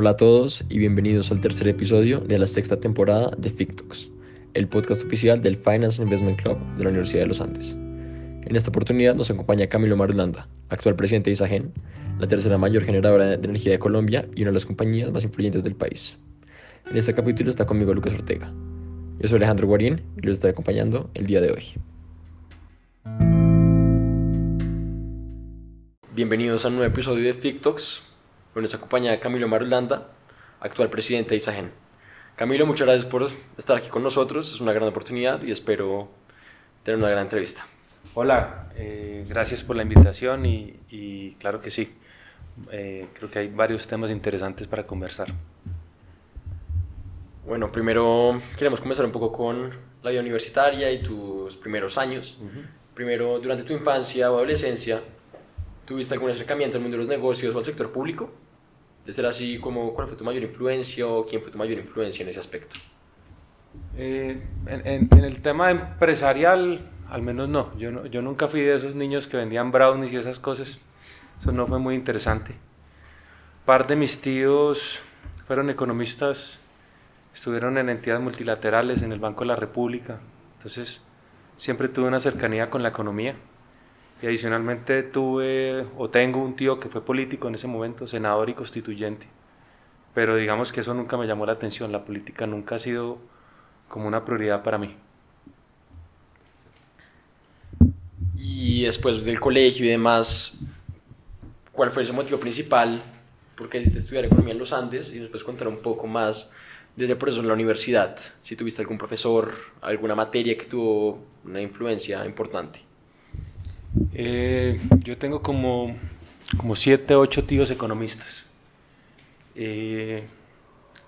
Hola a todos y bienvenidos al tercer episodio de la sexta temporada de FICTOX, el podcast oficial del Finance Investment Club de la Universidad de los Andes. En esta oportunidad nos acompaña Camilo Marulanda, actual presidente de Isagen, la tercera mayor generadora de energía de Colombia y una de las compañías más influyentes del país. En este capítulo está conmigo Lucas Ortega. Yo soy Alejandro Guarín y los estaré acompañando el día de hoy. Bienvenidos a un nuevo episodio de FICTOX, con nuestra acompaña Camilo Marulanda, actual presidente de Isagen. Camilo, muchas gracias por estar aquí con nosotros, es una gran oportunidad y espero tener una gran entrevista. Hola, eh, gracias por la invitación y, claro que sí, eh, creo que hay varios temas interesantes para conversar. Bueno, primero queremos comenzar un poco con la vida universitaria y tus primeros años. Primero, durante tu infancia o adolescencia, ¿tuviste algún acercamiento al mundo de los negocios o al sector público? De ser así, como, ¿cuál fue tu mayor influencia o quién fue tu mayor influencia en ese aspecto? Eh, en, en, el tema empresarial, al menos no. Yo, no. yo nunca fui de esos niños que vendían brownies y esas cosas. Eso no fue muy interesante. Par de mis tíos fueron economistas, estuvieron en entidades multilaterales, en el Banco de la República. Entonces, siempre tuve una cercanía con la economía. Y adicionalmente tuve o tengo un tío que fue político en ese momento, senador y constituyente. Pero digamos que eso nunca me llamó la atención, la política nunca ha sido como una prioridad para mí. Y después del colegio y demás, ¿cuál fue ese motivo principal? ¿Por qué decidiste estudiar economía en los Andes? Y después contar un poco más desde por eso en la universidad, si tuviste algún profesor, alguna materia que tuvo una influencia importante. Eh, yo tengo como, como siete, ocho tíos economistas. Eh,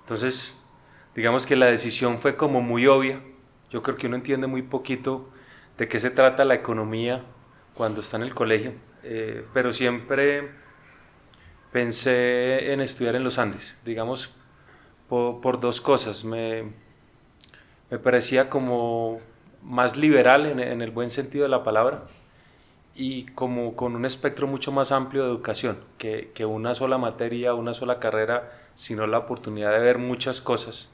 entonces, digamos que la decisión fue como muy obvia. Yo creo que uno entiende muy poquito de qué se trata la economía cuando está en el colegio, eh, pero siempre pensé en estudiar en los Andes, digamos, por, dos cosas. Me, me, parecía como más liberal en, en el buen sentido de la palabra y como con un espectro mucho más amplio de educación, que, que, una sola materia, una sola carrera, sino la oportunidad de ver muchas cosas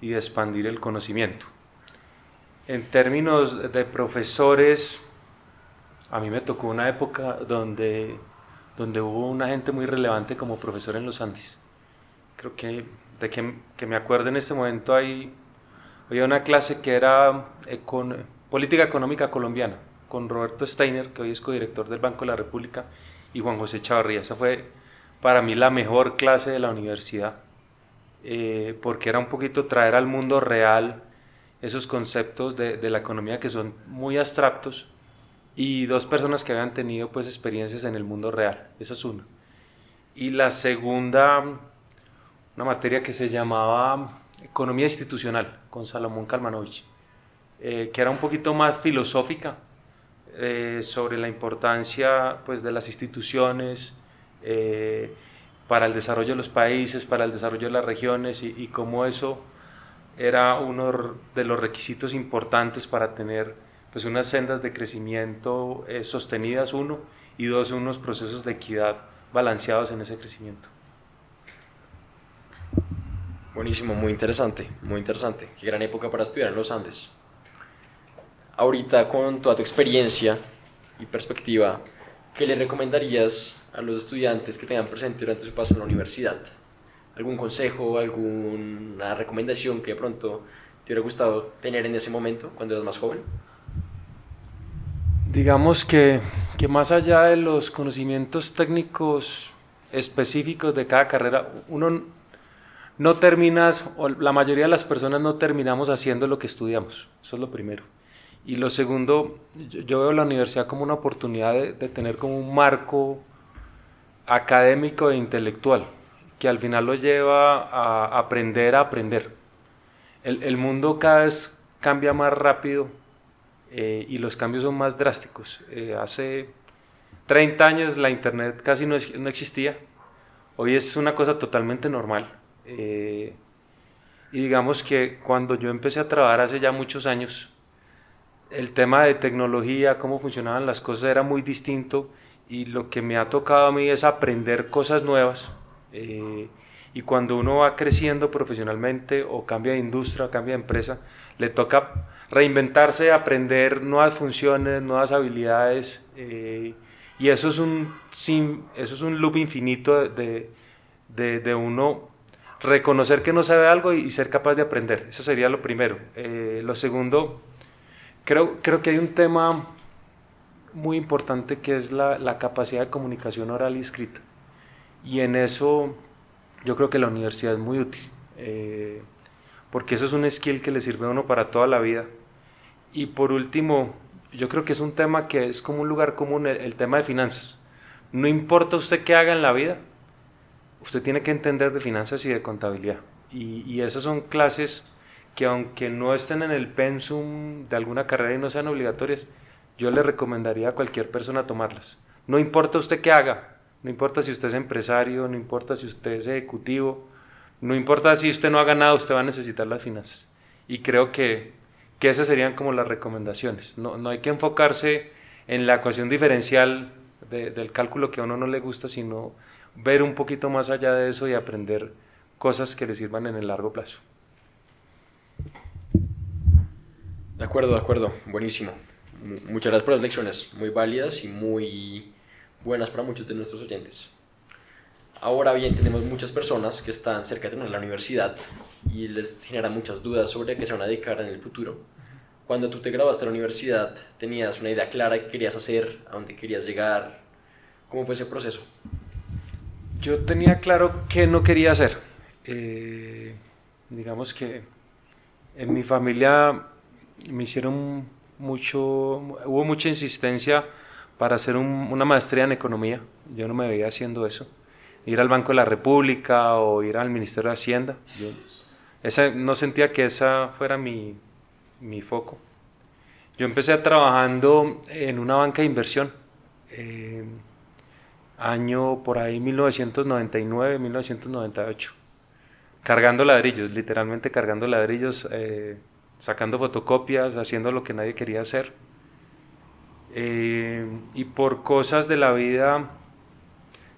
y de expandir el conocimiento. En términos de profesores, a mí me tocó una época donde, donde hubo una gente muy relevante como profesor en los Andes. Creo que de que, que me acuerdo en este momento hay, había una clase que era política económica colombiana con Roberto Steiner, que hoy es codirector del Banco de la República, y Juan José Chavarría. Esa fue para mí la mejor clase de la universidad, eh, porque era un poquito traer al mundo real esos conceptos de, de, la economía que son muy abstractos y dos personas que habían tenido pues experiencias en el mundo real. Esa es una. Y la segunda, una materia que se llamaba Economía Institucional con Salomón Kalmanovich, eh, que era un poquito más filosófica, eh, sobre la importancia pues, de las instituciones eh, para el desarrollo de los países, para el desarrollo de las regiones y, cómo eso era uno de los requisitos importantes para tener pues, unas sendas de crecimiento eh, sostenidas, uno, y dos, unos procesos de equidad balanceados en ese crecimiento. Buenísimo, muy interesante, muy interesante. Qué gran época para estudiar en los Andes ahorita con toda tu experiencia y perspectiva, ¿qué le recomendarías a los estudiantes que tengan presente durante su paso en la universidad? ¿Algún consejo, alguna recomendación que de pronto te hubiera gustado tener en ese momento, cuando eras más joven? Digamos que, que más allá de los conocimientos técnicos específicos de cada carrera, uno no terminas, o la mayoría de las personas no terminamos haciendo lo que estudiamos. Eso es lo primero. Y lo segundo, yo veo la universidad como una oportunidad de, tener como un marco académico e intelectual, que al final lo lleva a aprender a aprender. El, mundo cada vez cambia más rápido eh, y los cambios son más drásticos. Eh, hace 30 años la internet casi no, no, existía, hoy es una cosa totalmente normal. Eh, y digamos que cuando yo empecé a trabajar hace ya muchos años, el tema de tecnología, cómo funcionaban las cosas era muy distinto y lo que me ha tocado a mí es aprender cosas nuevas. Eh, Y cuando uno va creciendo profesionalmente o cambia de industria cambia de empresa, le toca reinventarse, aprender nuevas funciones, nuevas habilidades. Eh, y eso es, un, eso es un loop infinito de, de, de, uno reconocer que no sabe algo y, ser capaz de aprender. Eso sería lo primero. Eh, lo segundo, creo, creo que hay un tema muy importante que es la, la capacidad de comunicación oral y escrita. Y en eso yo creo que la universidad es muy útil, eh, porque eso es un skill que le sirve a uno para toda la vida. Y por último, yo creo que es un tema que es como un lugar común, el, tema de finanzas. No importa usted qué haga en la vida, usted tiene que entender de finanzas y de contabilidad. Y, y esas son clases que aunque no estén en el pensum de alguna carrera y no sean obligatorias, yo le recomendaría a cualquier persona tomarlas. No importa usted qué haga, no importa si usted es empresario, no importa si usted es ejecutivo, no importa si usted no ha ganado, usted va a necesitar las finanzas. Y creo que, que esas serían como las recomendaciones. No, no hay que enfocarse en la ecuación diferencial del cálculo que a uno no le gusta, sino ver un poquito más allá de eso y aprender cosas que le sirvan en el largo plazo. De acuerdo, de acuerdo, buenísimo. Muchas gracias por las lecciones, muy válidas y muy buenas para muchos de nuestros oyentes. Ahora bien, tenemos muchas personas que están cerca de terminar la universidad y les genera muchas dudas sobre qué se van a dedicar en el futuro. Cuando tú te graduaste de la universidad, ¿tenías una idea clara de qué querías hacer, a dónde querías llegar? ¿Cómo fue ese proceso? Yo tenía claro qué no quería hacer. Eh, digamos que en mi familia me hicieron mucho, hubo mucha insistencia para hacer una maestría en economía. Yo no me veía haciendo eso. Ir al Banco de la República o ir al Ministerio de Hacienda. Yo no sentía que esa fuera mi, mi foco. Yo empecé trabajando en una banca de inversión. Eh, año por ahí 1999, 1998. Cargando ladrillos, literalmente cargando ladrillos. Eh, sacando fotocopias, haciendo lo que nadie quería hacer. Eh, y por cosas de la vida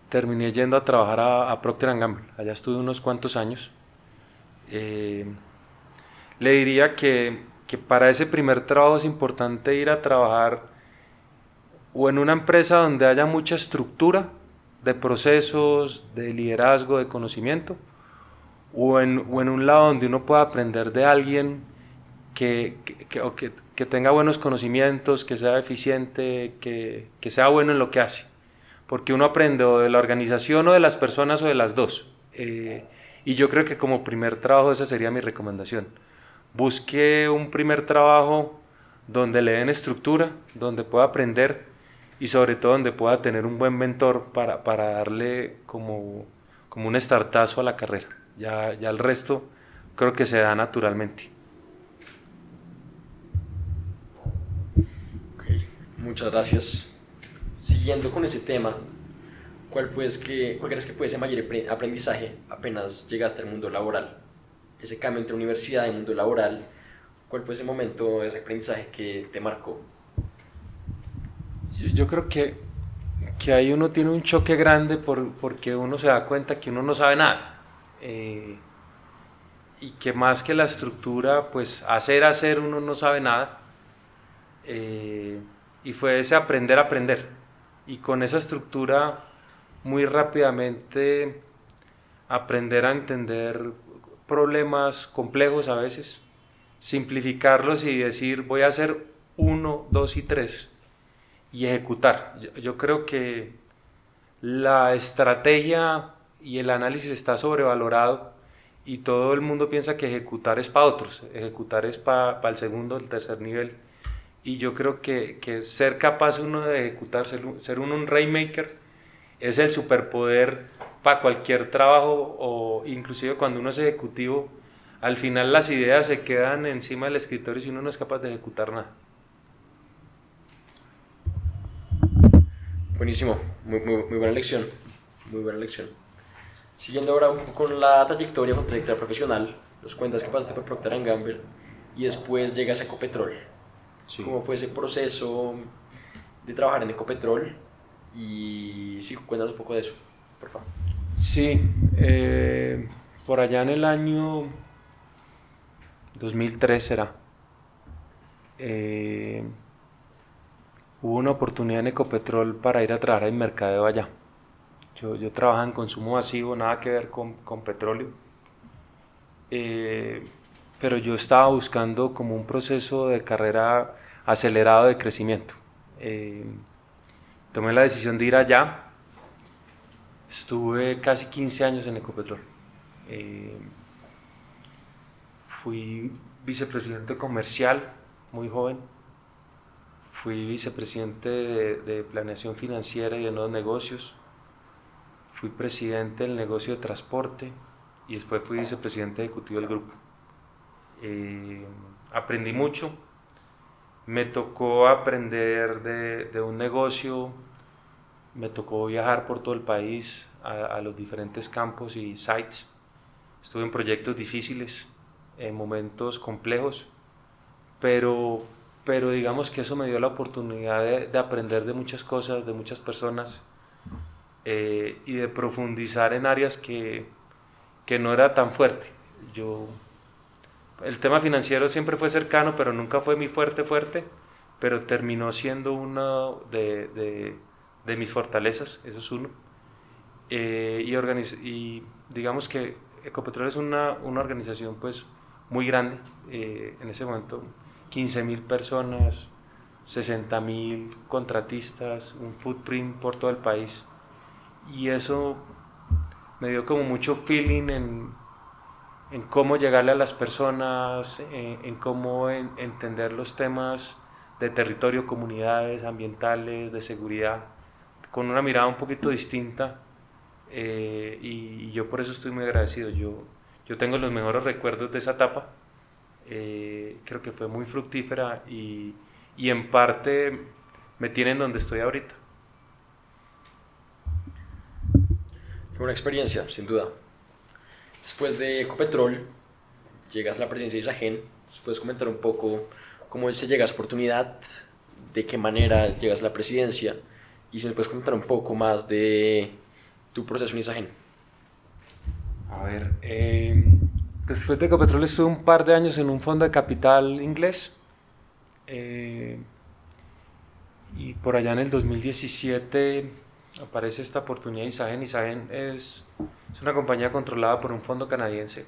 terminé yendo a trabajar a, Procter Gamble. Allá estuve unos cuantos años. Eh, le diría que, que, para ese primer trabajo es importante ir a trabajar o en una empresa donde haya mucha estructura de procesos, de liderazgo, de conocimiento, o en, o en un lado donde uno pueda aprender de alguien que, que, que, tenga buenos conocimientos, que sea eficiente, que, que, sea bueno en lo que hace. Porque uno aprende o de la organización o de las personas o de las dos. Eh, y yo creo que como primer trabajo esa sería mi recomendación. Busque un primer trabajo donde le den estructura, donde pueda aprender y sobre todo donde pueda tener un buen mentor para, para darle como, como un startazo a la carrera. Ya, ya el resto creo que se da naturalmente. Muchas gracias. Siguiendo con ese tema, ¿cuál, fue que, ¿cuál crees que fue ese mayor aprendizaje apenas llegaste al mundo laboral? Ese cambio entre universidad y mundo laboral, ¿cuál fue ese momento, ese aprendizaje que te marcó? Yo, creo que, que ahí uno tiene un choque grande por, porque uno se da cuenta que uno no sabe nada. Eh, y que más que la estructura, pues hacer, hacer, uno no sabe nada. Eh, y fue ese aprender a aprender. Y con esa estructura muy rápidamente aprender a entender problemas complejos a veces, simplificarlos y decir voy a hacer uno, dos y tres y ejecutar. Yo, yo creo que la estrategia y el análisis está sobrevalorado y todo el mundo piensa que ejecutar es para otros, ejecutar es para el segundo, el tercer nivel y yo creo que, que ser capaz uno de ejecutar, ser, uno un rainmaker, es el superpoder para cualquier trabajo o inclusive cuando uno es ejecutivo, al final las ideas se quedan encima del escritorio y uno no es capaz de ejecutar nada. Buenísimo, muy, muy, buena lección, muy buena lección. Siguiendo ahora con la trayectoria, con trayectoria profesional, nos cuentas que pasaste por Procter Gamble y después llegas a Ecopetrol cómo fue ese proceso de trabajar en Ecopetrol y sí, cuéntanos un poco de eso, por favor. Sí, eh, por allá en el año 2003 será. Eh, hubo una oportunidad en Ecopetrol para ir a trabajar en mercadeo allá. Yo, yo trabajaba en consumo masivo, nada que ver con, con petróleo. Eh, pero yo estaba buscando como un proceso de carrera acelerado de crecimiento. Eh, tomé la decisión de ir allá. Estuve casi 15 años en Ecopetrol. Eh, fui vicepresidente comercial, muy joven. Fui vicepresidente de, de planeación financiera y de nuevos negocios. Fui presidente del negocio de transporte y después fui vicepresidente ejecutivo del grupo. Eh, aprendí mucho, me tocó aprender de, un negocio, me tocó viajar por todo el país a, los diferentes campos y sites. Estuve en proyectos difíciles, en momentos complejos, pero, pero digamos que eso me dio la oportunidad de, de aprender de muchas cosas, de muchas personas eh, y de profundizar en áreas que, que no era tan fuerte. Yo, el tema financiero siempre fue cercano, pero nunca fue mi fuerte, fuerte, pero terminó siendo una de, de, de mis fortalezas, eso es uno. Eh, y, y digamos que Ecopetrol es una, una organización pues muy grande, eh, en ese momento 15 mil personas, 60 mil contratistas, un footprint por todo el país. Y eso me dio como mucho feeling en, en cómo llegarle a las personas, en, en cómo en, entender los temas de territorio, comunidades, ambientales, de seguridad, con una mirada un poquito distinta. Eh, y, yo por eso estoy muy agradecido. Yo, yo tengo los mejores recuerdos de esa etapa. Eh, creo que fue muy fructífera y, y en parte me tiene en donde estoy ahorita. Fue una experiencia, sin duda. Después de Ecopetrol, llegas a la presidencia de Isagen. ¿Puedes comentar un poco cómo se llega a esa oportunidad? ¿De qué manera llegas a la presidencia? Y si nos puedes comentar un poco más de tu proceso en Isagen. A ver, eh, después de Ecopetrol estuve un par de años en un fondo de capital inglés. Eh, y por allá en el 2017 aparece esta oportunidad Isagen. Isagen es, es una compañía controlada por un fondo canadiense.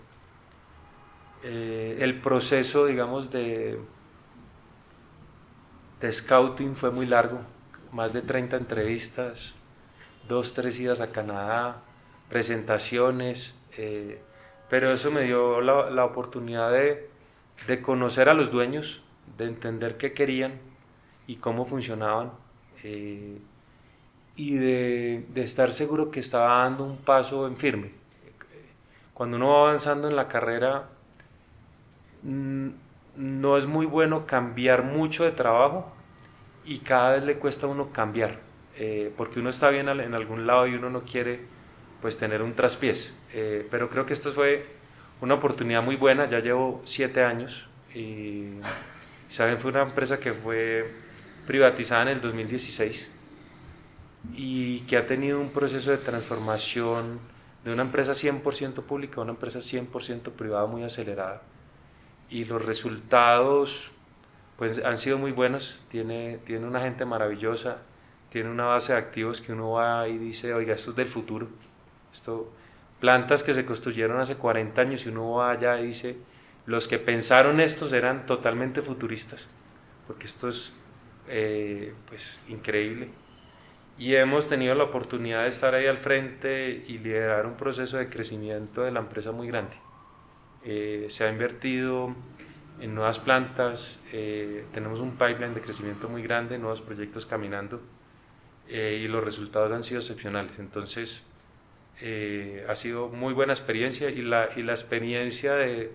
Eh, el proceso, digamos, de, de scouting fue muy largo, más de 30 entrevistas, dos, tres idas a Canadá, presentaciones, eh, pero eso me dio la, la oportunidad de, de, conocer a los dueños, de entender qué querían y cómo funcionaban. Eh, y de, estar seguro que estaba dando un paso en firme. Cuando uno va avanzando en la carrera, mm, no es muy bueno cambiar mucho de trabajo y cada vez le cuesta a uno cambiar, eh, porque uno está bien en algún lado y uno no quiere pues tener un traspiés. Eh, pero creo que esto fue una oportunidad muy buena, ya llevo siete años y saben fue una empresa que fue privatizada en el 2016 y que ha tenido un proceso de transformación de una empresa 100% pública a una empresa 100% privada muy acelerada. Y los resultados pues han sido muy buenos, tiene, tiene una gente maravillosa, tiene una base de activos que uno va y dice, oiga, esto es del futuro. Esto, plantas que se construyeron hace 40 años y uno va allá y dice, los que pensaron estos eran totalmente futuristas, porque esto es eh, pues increíble y hemos tenido la oportunidad de estar ahí al frente y liderar un proceso de crecimiento de la empresa muy grande. Eh, se ha invertido en nuevas plantas, eh, tenemos un pipeline de crecimiento muy grande, nuevos proyectos caminando eh, y los resultados han sido excepcionales. Entonces, ha sido muy buena experiencia y la, y la experiencia de,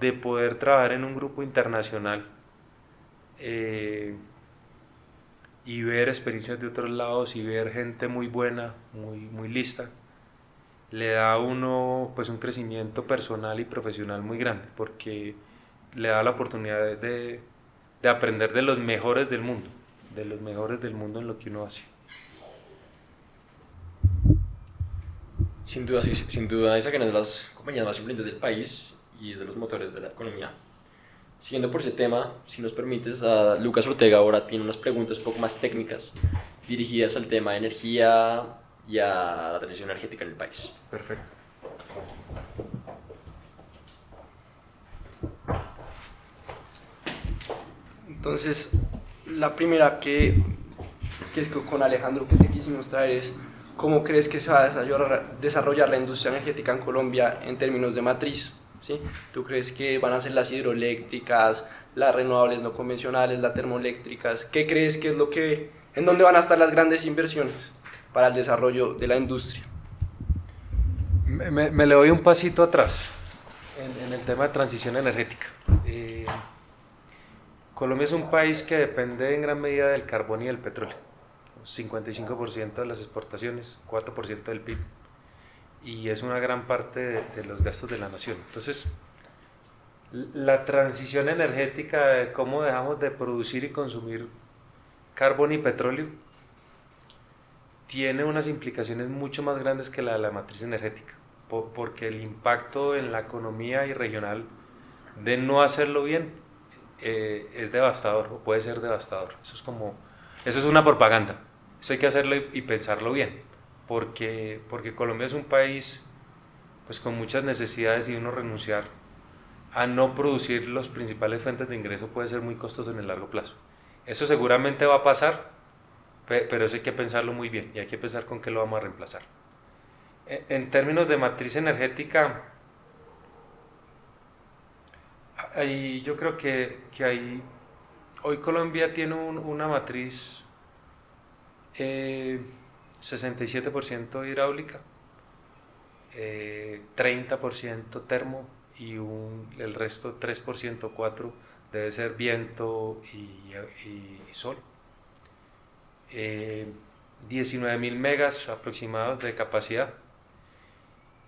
de poder trabajar en un grupo internacional. Y ver experiencias de otros lados y ver gente muy buena, muy, muy lista, le da a uno pues un crecimiento personal y profesional muy grande porque le da la oportunidad de, de aprender de los mejores del mundo, de los mejores del mundo en lo que uno hace. Sin duda, sin duda, esa que es de las compañías más influyentes del país y es de los motores de la economía. Siguiendo por ese tema, si nos permites, a Lucas Ortega ahora tiene unas preguntas un poco más técnicas dirigidas al tema de energía y a la transición energética en el país. Perfecto. Entonces, la primera que, que es con Alejandro que te quisimos traer es ¿cómo crees que se va a desarrollar la industria energética en Colombia en términos de matriz? ¿Sí? ¿Tú crees que van a ser las hidroeléctricas, las renovables no convencionales, las termoeléctricas? ¿Qué crees que es lo que, en dónde van a estar las grandes inversiones para el desarrollo de la industria? Me, le doy un pasito atrás en, el tema de transición energética. Eh, Colombia es un país que depende en gran medida del carbón y del petróleo. 55% de las exportaciones, 4% del PIB. Y es una gran parte de, los gastos de la nación. Entonces, la transición energética de cómo dejamos de producir y consumir carbón y petróleo tiene unas implicaciones mucho más grandes que la de la matriz energética, porque el impacto en la economía y regional de no hacerlo bien eh, es devastador o puede ser devastador. Eso es como, eso es una propaganda. Eso hay que hacerlo y, pensarlo bien, porque, porque Colombia es un país pues con muchas necesidades y uno renunciar a no producir los principales fuentes de ingreso puede ser muy costoso en el largo plazo. Eso seguramente va a pasar, pero eso hay que pensarlo muy bien y hay que pensar con qué lo vamos a reemplazar. E, en términos de matriz energética, yo creo que, que hay, hoy Colombia tiene una matriz 67% eh, hidráulica, 30% eh, termo y el resto 3%, 4% debe ser viento y, sol. 19.000 eh, megas aproximados de capacidad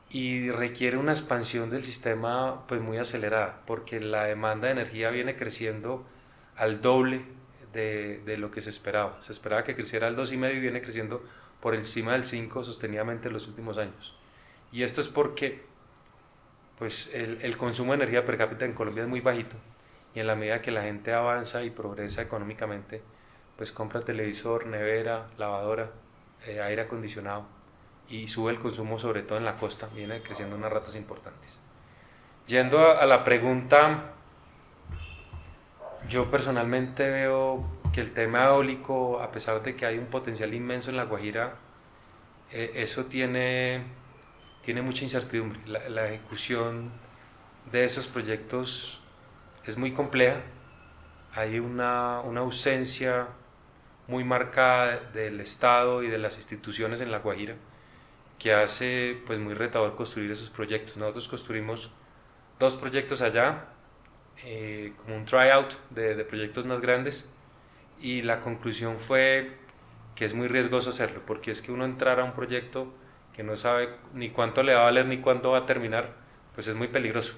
y requiere una expansión del sistema pues muy acelerada porque la demanda de energía viene creciendo al doble de, lo que se esperaba. Se esperaba que creciera al 2,5 y viene creciendo por encima del 5 sostenidamente en los últimos años. Y esto es porque pues, el, el consumo de energía per cápita en Colombia es muy bajito y en la medida que la gente avanza y progresa económicamente, pues compra televisor, nevera, lavadora, eh, aire acondicionado y sube el consumo sobre todo en la costa, viene creciendo unas ratas importantes. Yendo a la pregunta yo personalmente veo que el tema eólico, a pesar de que hay un potencial inmenso en La Guajira, eh, eso tiene, tiene mucha incertidumbre. La, ejecución de esos proyectos es muy compleja. Hay una, una ausencia muy marcada del Estado y de las instituciones en La Guajira que hace pues muy retador construir esos proyectos. Nosotros construimos dos proyectos allá, eh, como un tryout de, de proyectos más grandes y la conclusión fue que es muy riesgoso hacerlo, porque es que uno entrar a un proyecto que no sabe ni cuánto le va a valer ni cuándo va a terminar, pues es muy peligroso.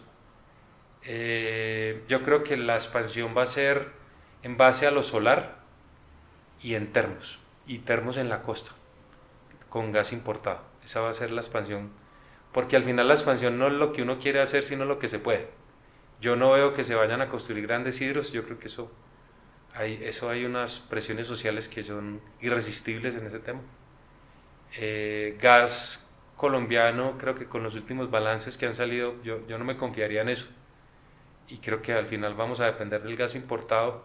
Eh, yo creo que la expansión va a ser en base a lo solar y en termos, y termos en la costa, con gas importado. Esa va a ser la expansión, porque al final la expansión no es lo que uno quiere hacer, sino lo que se puede. Yo no veo que se vayan a construir grandes hidros, yo creo que eso hay, eso hay unas presiones sociales que son irresistibles en ese tema. Eh, gas colombiano, creo que con los últimos balances que han salido, yo, yo no me confiaría en eso. Y creo que al final vamos a depender del gas importado.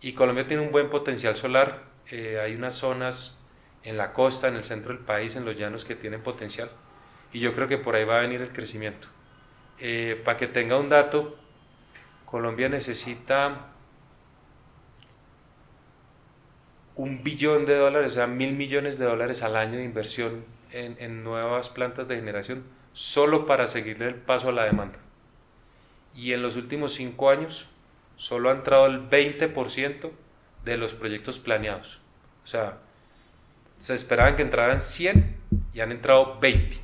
Y Colombia tiene un buen potencial solar. Eh, hay unas zonas en la costa, en el centro del país, en los llanos que tienen potencial. Y yo creo que por ahí va a venir el crecimiento. Eh, para que tenga un dato, Colombia necesita un billón de dólares, o sea, mil millones de dólares al año de inversión en, nuevas plantas de generación, solo para seguirle el paso a la demanda. Y en los últimos cinco años, solo ha entrado el 20% de los proyectos planeados. O sea, se esperaban que entraran 100 y han entrado 20.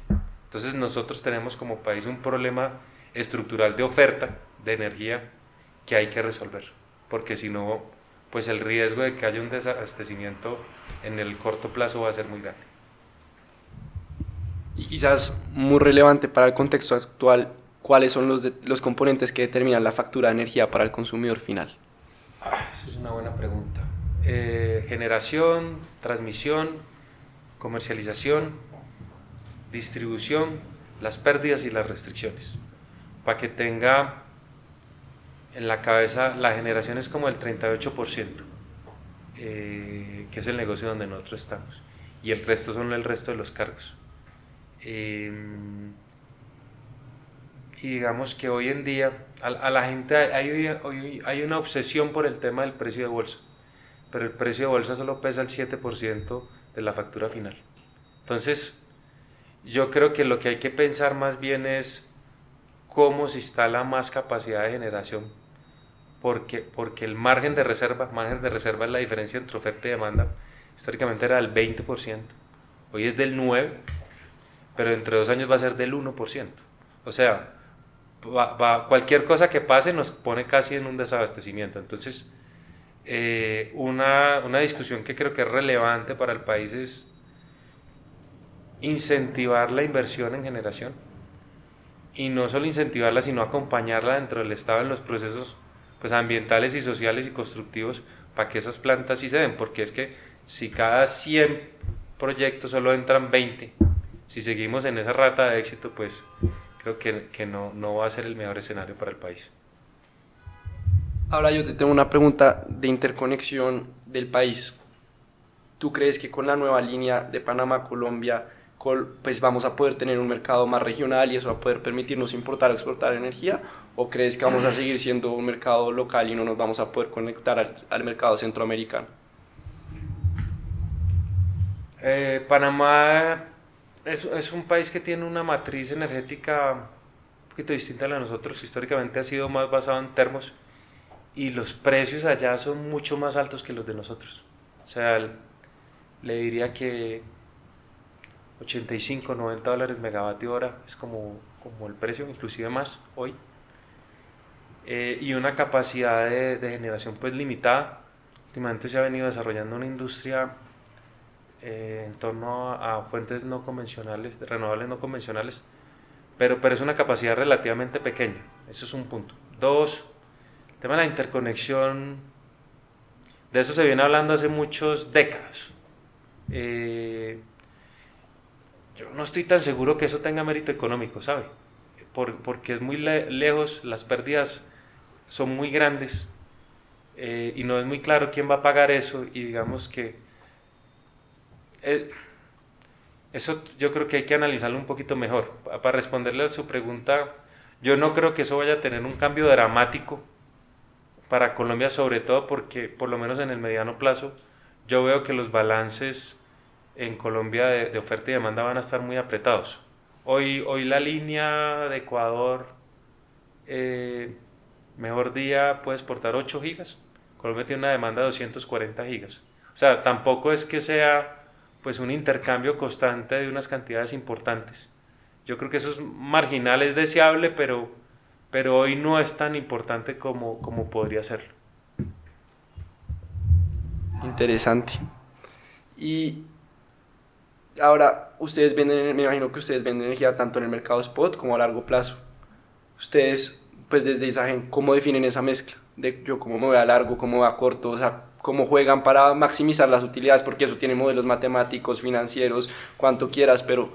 Entonces nosotros tenemos como país un problema estructural de oferta de energía que hay que resolver, porque si no, pues el riesgo de que haya un desabastecimiento en el corto plazo va a ser muy grande. Y quizás muy relevante para el contexto actual, ¿cuáles son los, los componentes que determinan la factura de energía para el consumidor final? Ah, esa es una buena pregunta. Eh, generación, transmisión, comercialización, distribución, las pérdidas y las restricciones. Para que tenga en la cabeza, la generación es como el 38%, eh, que es el negocio donde nosotros estamos. Y el resto son el resto de los cargos. Em, y digamos que hoy en día a, la gente hay, hay, una obsesión por el tema del precio de bolsa, pero el precio de bolsa solo pesa el 7% de la factura final. Entonces, yo creo que lo que hay que pensar más bien es cómo se instala más capacidad de generación porque, porque el margen de reserva, margen de reserva es la diferencia entre oferta y demanda, históricamente era del 20%, hoy es del 9%, pero entre dos años va a ser del 1%. O sea, va, cualquier cosa que pase nos pone casi en un desabastecimiento. Entonces, eh, una, una discusión que creo que es relevante para el país es incentivar la inversión en generación y no solo incentivarla, sino acompañarla dentro del Estado en los procesos pues, ambientales y sociales y constructivos para que esas plantas sí se den, porque es que si cada 100 proyectos solo entran 20, si seguimos en esa rata de éxito, pues creo que, que no, no va a ser el mejor escenario para el país. Ahora yo te tengo una pregunta de interconexión del país. ¿Tú crees que con la nueva línea de Panamá-Colombia pues vamos a poder tener un mercado más regional y eso va a poder permitirnos importar o exportar energía? ¿O crees que vamos a seguir siendo un mercado local y no nos vamos a poder conectar al, mercado centroamericano? Eh, Panamá es, es, un país que tiene una matriz energética un poquito distinta a la de nosotros. Históricamente ha sido más basado en termos y los precios allá son mucho más altos que los de nosotros. O sea, le diría que 85, 90 dólares megavatio hora, es como, como el precio, inclusive más hoy. Eh, y una capacidad de, de, generación pues limitada. Últimamente se ha venido desarrollando una industria eh, en torno a, fuentes no convencionales, renovables no convencionales, pero, pero es una capacidad relativamente pequeña, eso es un punto. Dos, el tema de la interconexión, de eso se viene hablando hace muchas décadas. Eh, yo no estoy tan seguro que eso tenga mérito económico, ¿sabe? porque es muy lejos, las pérdidas son muy grandes eh, y no es muy claro quién va a pagar eso y digamos que eh, eso yo creo que hay que analizarlo un poquito mejor. Para responderle a su pregunta, yo no creo que eso vaya a tener un cambio dramático para Colombia, sobre todo porque por lo menos en el mediano plazo yo veo que los balances en Colombia de, oferta y demanda van a estar muy apretados. Hoy, hoy la línea de Ecuador, eh, mejor día, puede exportar 8 gigas. Colombia tiene una demanda de 240 gigas. O sea, tampoco es que sea pues un intercambio constante de unas cantidades importantes. Yo creo que eso es marginal, es deseable, pero, pero hoy no es tan importante como, como podría serlo. Interesante. Y Ahora, ustedes venden, me imagino que ustedes venden energía tanto en el mercado spot como a largo plazo. Ustedes, pues desde Isagen, ¿cómo definen esa mezcla? De yo cómo me voy a largo, cómo voy a corto, o sea, cómo juegan para maximizar las utilidades, porque eso tiene modelos matemáticos, financieros, cuanto quieras, pero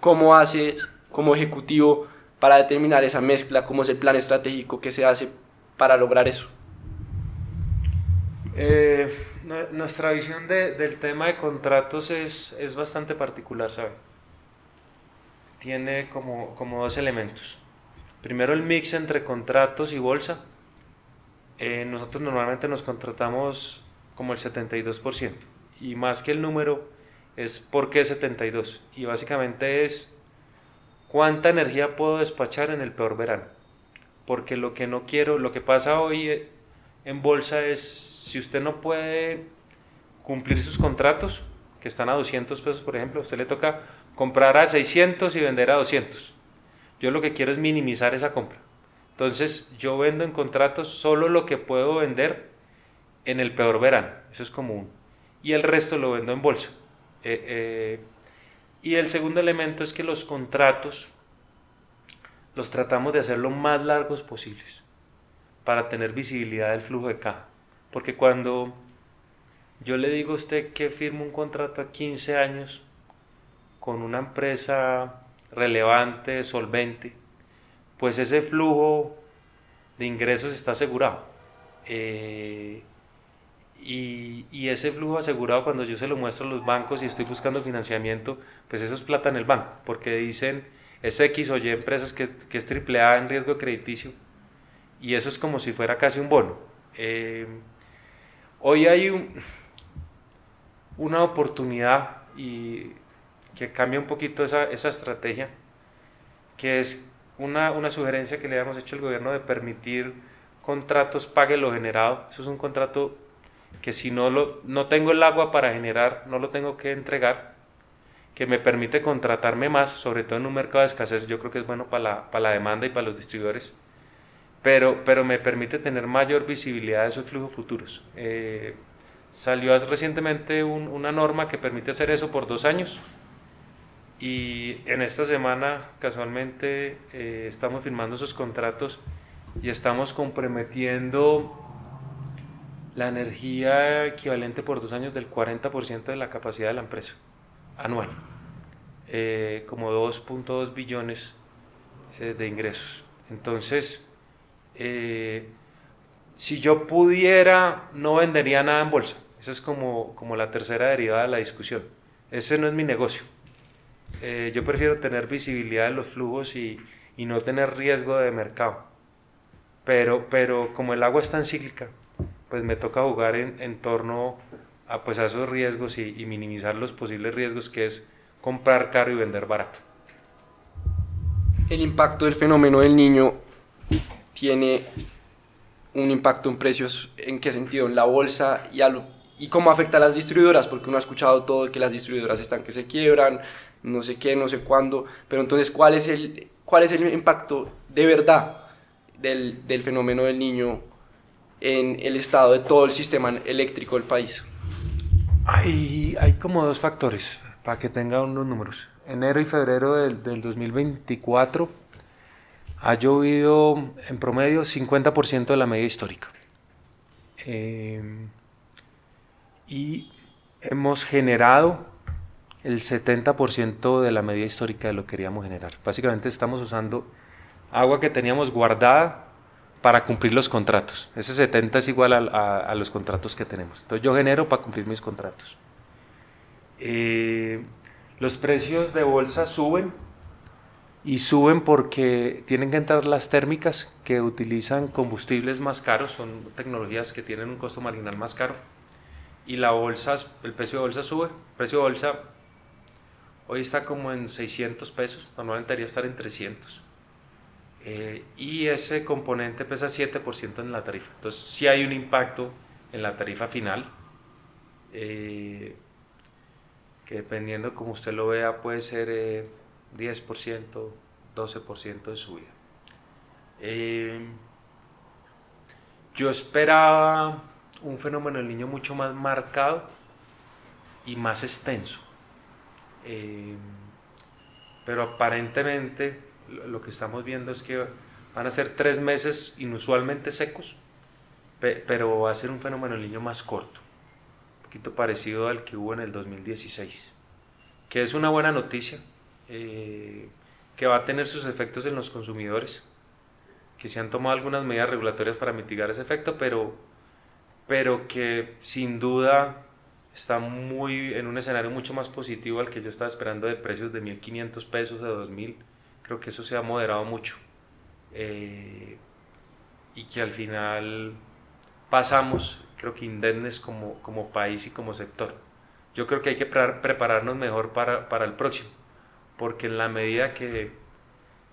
¿cómo haces como ejecutivo para determinar esa mezcla? ¿Cómo es el plan estratégico que se hace para lograr eso? Eh nuestra visión del tema de contratos es, es bastante particular, ¿sabe? Tiene como, como, dos elementos. Primero el mix entre contratos y bolsa. Eh, nosotros normalmente nos contratamos como el 72%. Y más que el número es por qué 72. Y básicamente es cuánta energía puedo despachar en el peor verano. Porque lo que no quiero, lo que pasa hoy eh, en bolsa es si usted no puede cumplir sus contratos, que están a 200 pesos, por ejemplo, a usted le toca comprar a 600 y vender a 200. Yo lo que quiero es minimizar esa compra. Entonces, yo vendo en contratos solo lo que puedo vender en el peor verano. Eso es común. Y el resto lo vendo en bolsa. Eh, eh, Y el segundo elemento es que los contratos los tratamos de hacer lo más largos posibles para tener visibilidad del flujo de caja. Porque cuando yo le digo a usted que firma un contrato a 15 años con una empresa relevante, solvente, pues ese flujo de ingresos está asegurado. Eh, y, y, ese flujo asegurado cuando yo se lo muestro a los bancos y estoy buscando financiamiento, pues eso es plata en el banco, porque dicen es X o Y empresas que, que es AAA en riesgo crediticio y eso es como si fuera casi un bono. Eh, hoy hay un, una oportunidad y que cambia un poquito esa, esa estrategia, que es una, una, sugerencia que le hemos hecho al gobierno de permitir contratos pague lo generado. Eso es un contrato que si no, lo, no tengo el agua para generar, no lo tengo que entregar, que me permite contratarme más, sobre todo en un mercado de escasez, yo creo que es bueno para la, para la demanda y para los distribuidores, pero, pero me permite tener mayor visibilidad de esos flujos futuros. Eh, salió recientemente una norma que permite hacer eso por dos años y en esta semana casualmente eh, estamos firmando esos contratos y estamos comprometiendo la energía equivalente por dos años del 40% de la capacidad de la empresa anual, eh, como 2.2 billones eh, de ingresos. Entonces, eh, si yo pudiera, no vendería nada en bolsa. Esa es como, como la tercera derivada de la discusión. Ese no es mi negocio. yo prefiero tener visibilidad de los flujos y, y no tener riesgo de mercado. Pero, pero como el agua es tan cíclica, pues me toca jugar en, en torno a, pues a esos riesgos y, y, minimizar los posibles riesgos que es comprar caro y vender barato. El impacto del fenómeno del niño tiene un impacto en precios, ¿en qué sentido? En la bolsa y, a y cómo afecta a las distribuidoras, porque uno ha escuchado todo que las distribuidoras están que se quiebran, no sé qué, no sé cuándo, pero entonces, ¿cuál es el, cuál es el impacto de verdad del, del fenómeno del niño en el estado de todo el sistema eléctrico del país? Hay, hay como dos factores para que tengan unos números. Enero y febrero del, del 2024 ha llovido en promedio 50% de la media histórica. Eh, y hemos generado el 70% de la media histórica de lo que queríamos generar. Básicamente estamos usando agua que teníamos guardada para cumplir los contratos. Ese 70 es igual a, a, los contratos que tenemos. Entonces yo genero para cumplir mis contratos. Eh, los precios de bolsa suben y suben porque tienen que entrar las térmicas que utilizan combustibles más caros, son tecnologías que tienen un costo marginal más caro. Y la bolsa, el precio de bolsa sube. El precio de bolsa hoy está como en 600 pesos, normalmente debería estar en 300. Eh, y ese componente pesa 7% en la tarifa. Entonces, si hay un impacto en la tarifa final, eh, que dependiendo como usted lo vea, puede ser eh, 10%, 12% de subida. Eh, yo esperaba un fenómeno del niño mucho más marcado y más extenso. pero aparentemente lo que estamos viendo es que van a ser tres meses inusualmente secos, pero va a ser un fenómeno el niño más corto, un poquito parecido al que hubo en el 2016, que es una buena noticia, eh, que va a tener sus efectos en los consumidores, que se han tomado algunas medidas regulatorias para mitigar ese efecto, pero, pero que sin duda está muy en un escenario mucho más positivo al que yo estaba esperando de precios de 1.500 pesos a 2.000 creo que eso se ha moderado mucho. Eh, y que al final pasamos, creo que indemnes como, como país y como sector. Yo creo que hay que prepararnos mejor para, para el próximo, porque en la medida que,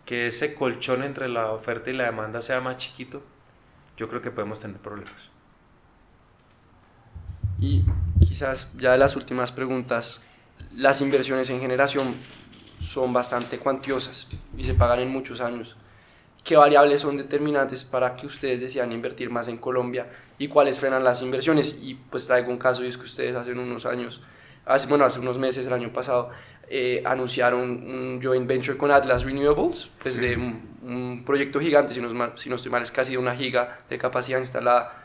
que ese colchón entre la oferta y la demanda sea más chiquito, yo creo que podemos tener problemas. Y quizás ya de las últimas preguntas, las inversiones en generación son bastante cuantiosas y se pagan en muchos años. ¿Qué variables son determinantes para que ustedes decidan invertir más en Colombia y cuáles frenan las inversiones? Y pues traigo un caso y es que ustedes hace unos años hace, bueno, hace unos meses, el año pasado, eh, anunciaron un joint venture con Atlas Renewables, pues de un, proyecto gigante, si no, si no estoy mal, es casi de una giga de capacidad instalada.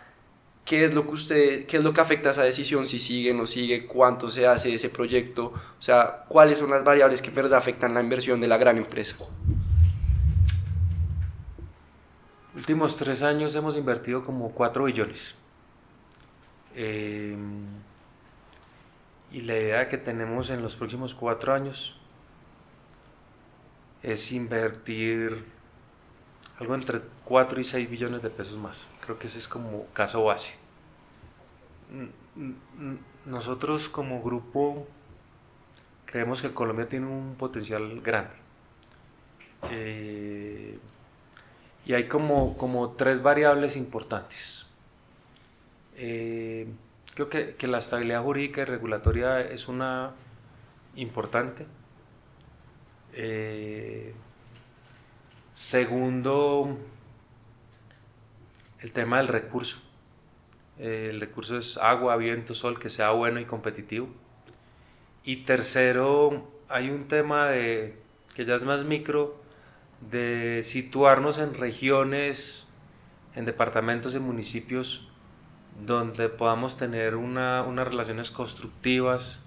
¿Qué es lo que usted, qué es lo que afecta a esa decisión? Si sigue, no sigue, cuánto se hace ese proyecto, o sea, cuáles son las variables que verdad afectan la inversión de la gran empresa. Últimos tres años hemos invertido como 4 billones. Eh, y la idea que tenemos en los próximos cuatro años es invertir algo entre 4 y 6 billones de pesos más. Creo que ese es como caso base. Nosotros como grupo creemos que Colombia tiene un potencial grande. Eh, y hay como, como tres variables importantes. Eh, Creo que, la estabilidad jurídica y regulatoria es una importante. Eh, segundo, el tema del recurso. Eh, el recurso es agua, viento, sol, que sea bueno y competitivo. Y tercero, hay un tema de, que ya es más micro, de situarnos en regiones, en departamentos, en municipios donde podamos tener una, unas relaciones constructivas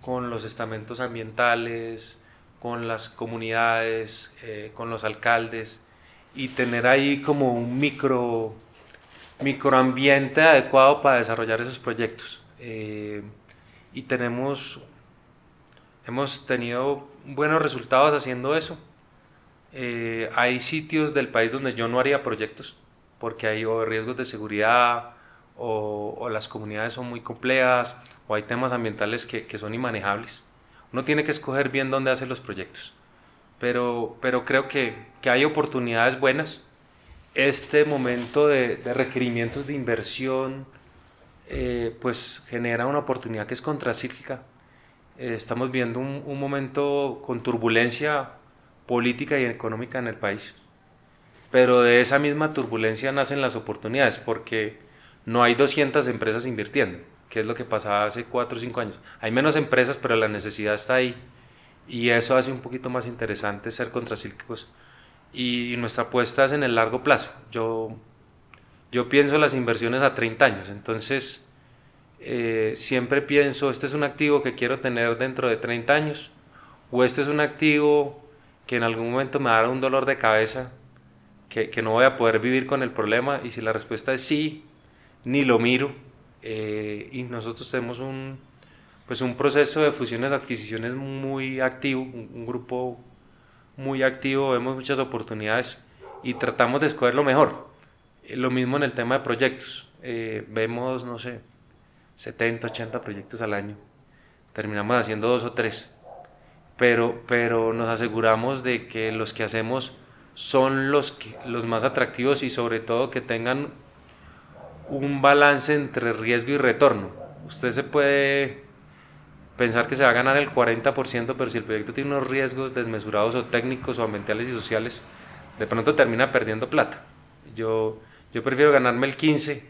con los estamentos ambientales, con las comunidades, eh, con los alcaldes y tener ahí como un micro microambiente adecuado para desarrollar esos proyectos. Eh, y tenemos, hemos tenido buenos resultados haciendo eso. Eh, hay sitios del país donde yo no haría proyectos porque hay riesgos de seguridad o, las comunidades son muy complejas o hay temas ambientales que, que, son inmanejables. Uno tiene que escoger bien dónde hacer los proyectos. Pero, pero creo que, que hay oportunidades buenas. Este momento de, de requerimientos de inversión eh, pues genera una oportunidad que es contracíclica. Eh, estamos viendo un, un momento con turbulencia política y económica en el país. Pero de esa misma turbulencia nacen las oportunidades porque no hay 200 empresas invirtiendo, que es lo que pasaba hace 4 o 5 años. Hay menos empresas, pero la necesidad está ahí. Y eso hace un poquito más interesante ser contracíclicos. Y nuestra apuesta es en el largo plazo. Yo, yo pienso las inversiones a 30 años. Entonces, eh, siempre pienso, este es un activo que quiero tener dentro de 30 años. O este es un activo que en algún momento me dará un dolor de cabeza, que, que no voy a poder vivir con el problema. Y si la respuesta es sí, ni lo miro. Eh, y nosotros tenemos un, pues un proceso de fusiones adquisiciones muy activo, un, grupo muy activo, vemos muchas oportunidades y tratamos de escoger lo mejor. Eh, lo mismo en el tema de proyectos. Eh, vemos, no sé, 70, 80 proyectos al año. Terminamos haciendo dos o tres. Pero, pero nos aseguramos de que los que hacemos son los, que, los más atractivos y sobre todo que tengan un balance entre riesgo y retorno. Usted se puede pensar que se va a ganar el 40%, pero si el proyecto tiene unos riesgos desmesurados o técnicos o ambientales y sociales, de pronto termina perdiendo plata. Yo, yo prefiero ganarme el 15%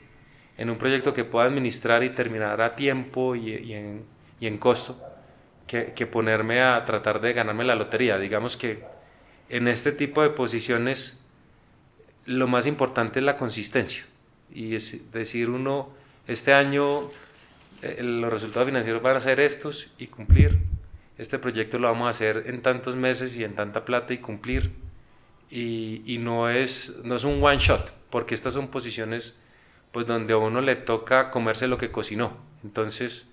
en un proyecto que pueda administrar y terminar a tiempo y, en, y en, costo, que, que ponerme a tratar de ganarme la lotería. Digamos que en este tipo de posiciones lo más importante es la consistencia y es decir uno, este año eh, los resultados financieros van a ser estos y cumplir. Este proyecto lo vamos a hacer en tantos meses y en tanta plata y cumplir. Y, y no, es, no es un one shot, porque estas son posiciones pues donde a uno le toca comerse lo que cocinó. Entonces,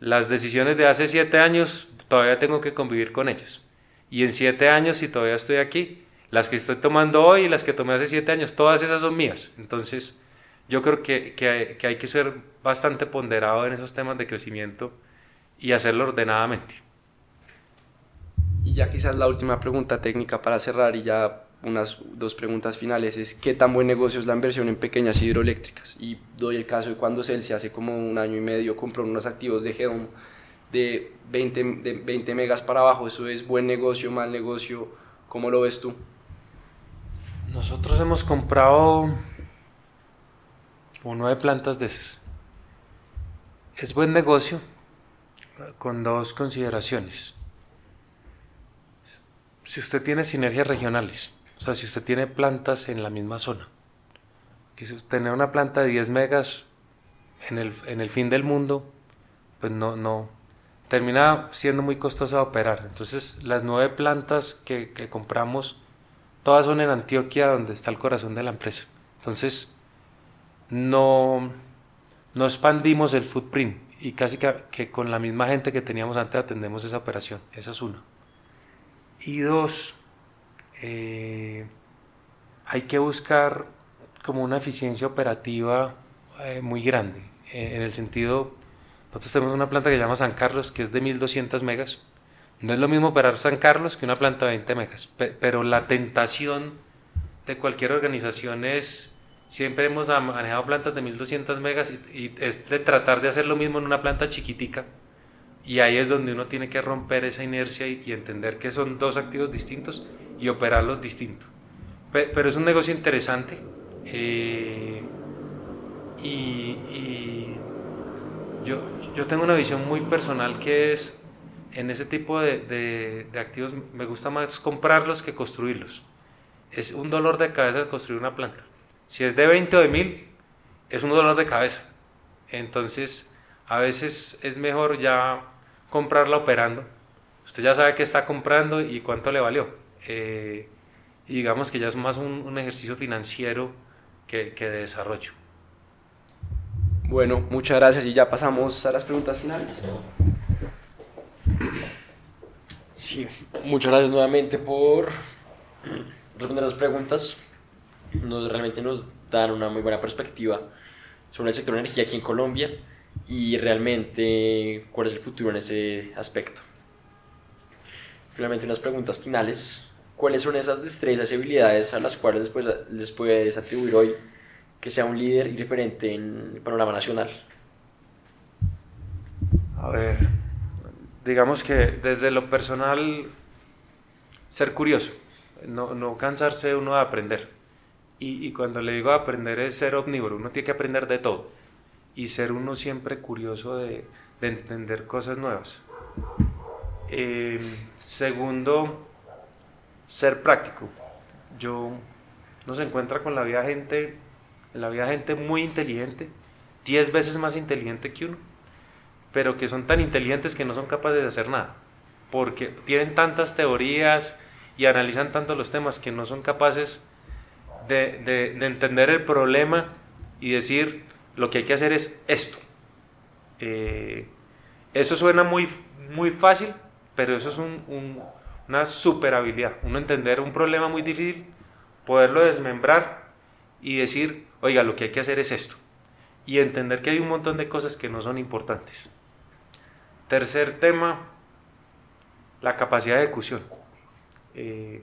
las decisiones de hace siete años todavía tengo que convivir con ellas. Y en siete años, si todavía estoy aquí, las que estoy tomando hoy y las que tomé hace siete años, todas esas son mías. Entonces, yo creo que, que, hay, que ser bastante ponderado en esos temas de crecimiento y hacerlo ordenadamente. Y ya quizás la última pregunta técnica para cerrar y ya unas dos preguntas finales es qué tan buen negocio es la inversión en pequeñas hidroeléctricas. Y doy el caso de cuando Celsius hace como un año y medio compró unos activos de Geom de 20, de 20 megas para abajo. ¿Eso es buen negocio, mal negocio? ¿Cómo lo ves tú? Nosotros hemos comprado o nueve plantas de esas. Es buen negocio. con dos consideraciones. Si usted tiene sinergias regionales, o sea, si usted tiene plantas en la misma zona, que tener una planta de 10 megas en el, en el fin del mundo, pues no, no, termina siendo muy costosa operar. Entonces, las nueve plantas que, que compramos, todas son en Antioquia, donde está el corazón de la empresa. Entonces, no, no expandimos el footprint y casi que, con la misma gente que teníamos antes atendemos esa operación. Esa es una. Y dos, eh, hay que buscar como una eficiencia operativa eh, muy grande, eh, en el sentido, nosotros tenemos una planta que se llama San Carlos, que es de 1200 megas. No es lo mismo operar San Carlos que una planta de 20 megas, pero la tentación de cualquier organización es siempre hemos manejado plantas de 1200 megas y, es de tratar de hacer lo mismo en una planta chiquitica. Y ahí es donde uno tiene que romper esa inercia y, entender que son dos activos distintos y operarlos distintos. Pero, es un negocio interesante. Eh, y, yo, yo, tengo una visión muy personal que es, en ese tipo de, de activos, me gusta más comprarlos que construirlos. Es un dolor de cabeza construir una planta si es de 20 o de 1000, es un dolor de cabeza. Entonces, a veces es mejor ya comprarla operando. Usted ya sabe qué está comprando y cuánto le valió. Eh, y digamos que ya es más un, ejercicio financiero que, que, de desarrollo. Bueno, muchas gracias y ya pasamos a las preguntas finales. Sí, muchas gracias nuevamente por responder las preguntas nos, realmente nos dan una muy buena perspectiva sobre el sector de energía aquí en Colombia y realmente cuál es el futuro en ese aspecto. Finalmente unas preguntas finales. ¿Cuáles son esas destrezas y habilidades a las cuales después les puedes atribuir hoy que sea un líder y referente en el panorama nacional? A ver, digamos que desde lo personal, ser curioso, no, no cansarse uno de aprender y, cuando le digo aprender es ser omnívoro, uno tiene que aprender de todo y ser uno siempre curioso de, entender cosas nuevas. Em, segundo, ser práctico. Yo no se encuentra con la vida gente, la vida gente muy inteligente, 10 veces más inteligente que uno, pero que son tan inteligentes que no son capaces de hacer nada, porque tienen tantas teorías y analizan tanto los temas que no son capaces de, entender el problema y decir lo que hay que hacer es esto. Eh, eso suena muy, muy fácil, pero eso es una super habilidad. Uno entender un problema muy difícil, poderlo desmembrar y decir, oiga, lo que hay que hacer es esto. Y entender que hay un montón de cosas que no son importantes. Tercer tema, la capacidad de ejecución. Eh,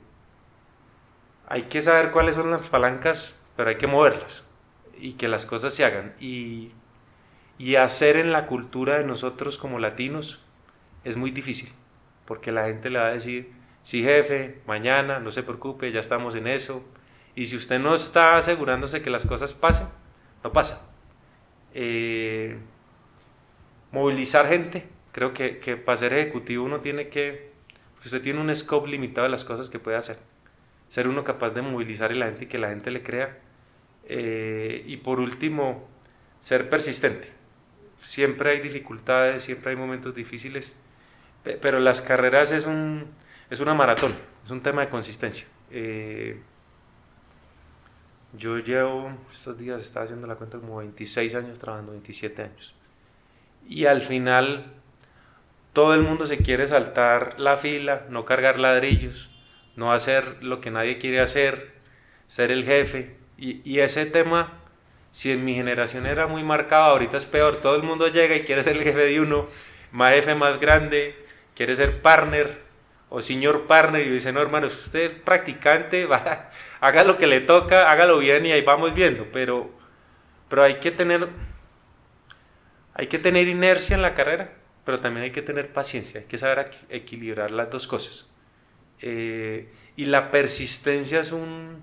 hay que saber cuáles son las palancas, pero hay que moverlas y que las cosas se hagan. Y, hacer en la cultura de nosotros como latinos es muy difícil, porque la gente le va a decir, sí jefe, mañana, no se preocupe, ya estamos en eso. Y si usted no está asegurándose que las cosas pasen, no pasa. Eh, movilizar gente, creo que, que para ser ejecutivo uno tiene que, usted tiene un scope limitado de las cosas que puede hacer ser uno capaz de movilizar a la gente y que la gente le crea. Eh, y por último, ser persistente. Siempre hay dificultades, siempre hay momentos difíciles, pero las carreras es, un, es una maratón, es un tema de consistencia. Eh, yo llevo, estos días estaba haciendo la cuenta, como 26 años trabajando, 27 años. Y al final, todo el mundo se quiere saltar la fila, no cargar ladrillos, no hacer lo que nadie quiere hacer, ser el jefe. Y, ese tema, si en mi generación era muy marcado, ahorita es peor. Todo el mundo llega y quiere ser el jefe de uno, más jefe más grande, quiere ser partner o señor partner. Y dice, no, hermano, usted es practicante, haga lo que le toca, hágalo bien y ahí vamos viendo. Pero, pero hay que tener... Hay que tener inercia en la carrera, pero también hay que tener paciencia, hay que saber equilibrar las dos cosas. Eh, y la persistencia es un,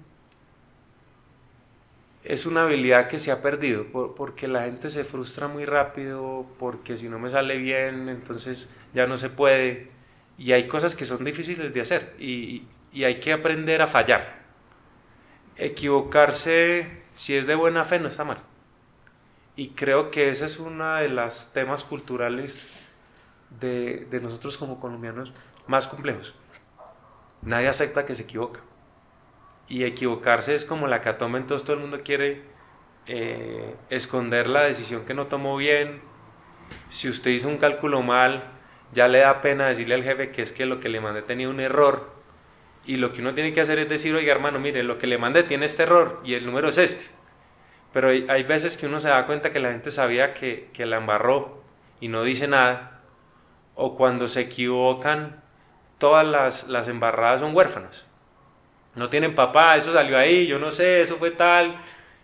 es una habilidad que se ha perdido porque la gente se frustra muy rápido, porque si no me sale bien, entonces ya no se puede. Y hay cosas que son difíciles de hacer y, y hay que aprender a fallar. Equivocarse, si es de buena fe, no está mal. Y creo que ese es uno de los temas culturales de, de nosotros como colombianos más complejos. Nadie acepta que se equivoca y equivocarse es como la catoma, entonces todo el mundo quiere eh, esconder la decisión que no tomó bien. Si usted hizo un cálculo mal, ya le da pena decirle al jefe que es que lo que le mandé tenía un error. Y lo que uno tiene que hacer es decir, oiga hermano, mire, lo que le mandé tiene este error y el número es este. Pero hay, veces que uno se da cuenta que la gente sabía que, que la embarró y no dice nada. O cuando se equivocan, todas las, las embarradas son huérfanos no tienen papá, eso salió ahí, yo no sé, eso fue tal.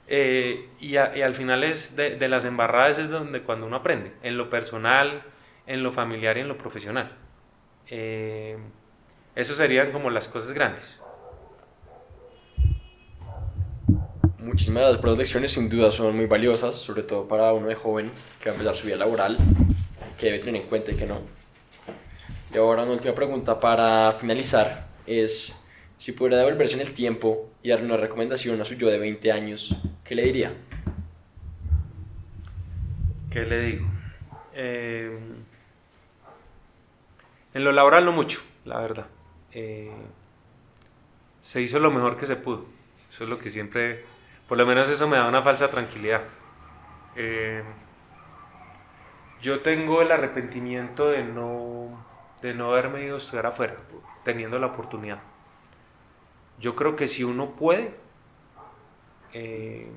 Eh, y, al final es de, las embarradas es donde cuando uno aprende, en lo personal, en lo familiar y en lo profesional. Eh, eso serían como las cosas grandes. Muchísimas de las lecciones sin duda son muy valiosas, sobre todo para uno de joven que va a empezar su vida laboral, que debe tener en cuenta y que no. Y ahora una última pregunta para finalizar es si pudiera devolverse en el tiempo y darle una recomendación a su yo de 20 años, ¿qué le diría? ¿Qué le digo? Eh, en lo laboral no mucho, la verdad. Eh, se hizo lo mejor que se pudo. Eso es lo que siempre, por lo menos eso me da una falsa tranquilidad. Eh, yo tengo el arrepentimiento de no, de no haberme ido a estudiar afuera, teniendo la oportunidad. Yo creo que si uno puede, eh,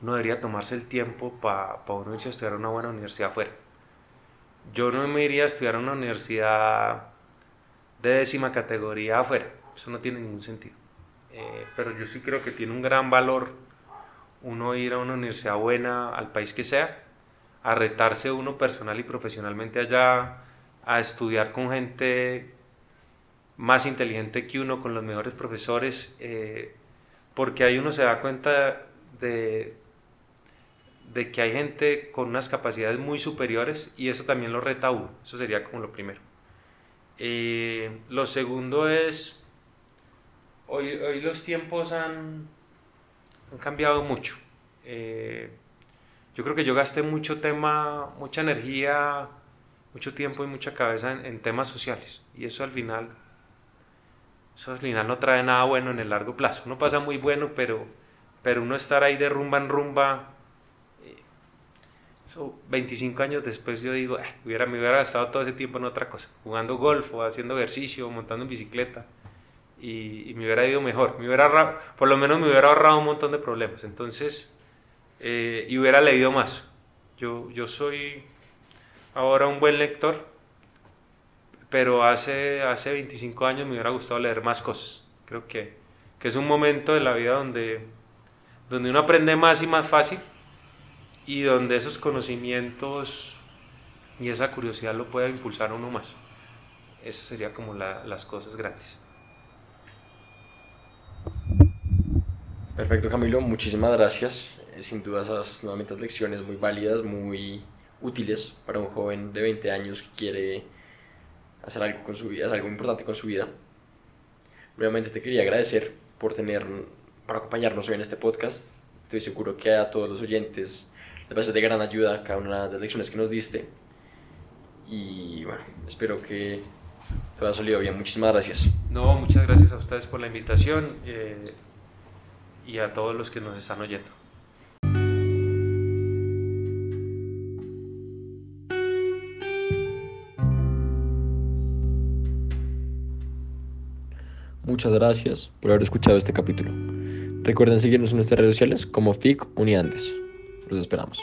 uno debería tomarse el tiempo para uno irse a estudiar una buena universidad afuera. Yo no me iría a estudiar a una universidad de décima categoría afuera, eso no tiene ningún sentido. Eh, pero yo sí creo que tiene un gran valor uno ir a una universidad buena, al país que sea, a retarse uno personal y profesionalmente allá, a estudiar con gente más inteligente que uno, con los mejores profesores, eh, porque ahí uno se da cuenta de, que hay gente con unas capacidades muy superiores y eso también lo reta uno, eso sería como lo primero. Eh, lo segundo es, hoy, hoy los tiempos han, han cambiado mucho. Eh, yo creo que yo gasté mucho tema, mucha energía, mucho tiempo y mucha cabeza en, temas sociales y eso al final eso al final no trae nada bueno en el largo plazo. Uno pasa muy bueno, pero, pero uno estar ahí de rumba en rumba, eh, eso 25 años después yo digo, eh, hubiera, me hubiera gastado todo ese tiempo en otra cosa, jugando golf o haciendo ejercicio, montando en bicicleta. Y, me hubiera ido mejor, me hubiera por lo menos me hubiera ahorrado un montón de problemas. Entonces, eh, y hubiera leído más. Yo, yo soy ahora un buen lector, pero hace, hace 25 años me hubiera gustado leer más cosas. Creo que, que es un momento de la vida donde, donde uno aprende más y más fácil y donde esos conocimientos y esa curiosidad lo puede impulsar a uno más. Eso sería como las cosas grandes. Perfecto Camilo, muchísimas gracias. Eh, sin duda esas nuevamente lecciones muy válidas, muy útiles para un joven de 20 años que quiere hacer algo con su vida, hacer algo importante con su vida. Nuevamente te quería agradecer por tener, por acompañarnos hoy en este podcast. Estoy seguro que a todos los oyentes les va a ser de gran ayuda cada una de las lecciones que nos diste. Y bueno, espero que todo haya salido bien. Muchísimas gracias. No, muchas gracias a ustedes por la invitación eh, y a todos los que nos están oyendo. Muchas gracias por haber escuchado este capítulo. Recuerden seguirnos en nuestras redes sociales como FIC Uniantes. Los esperamos.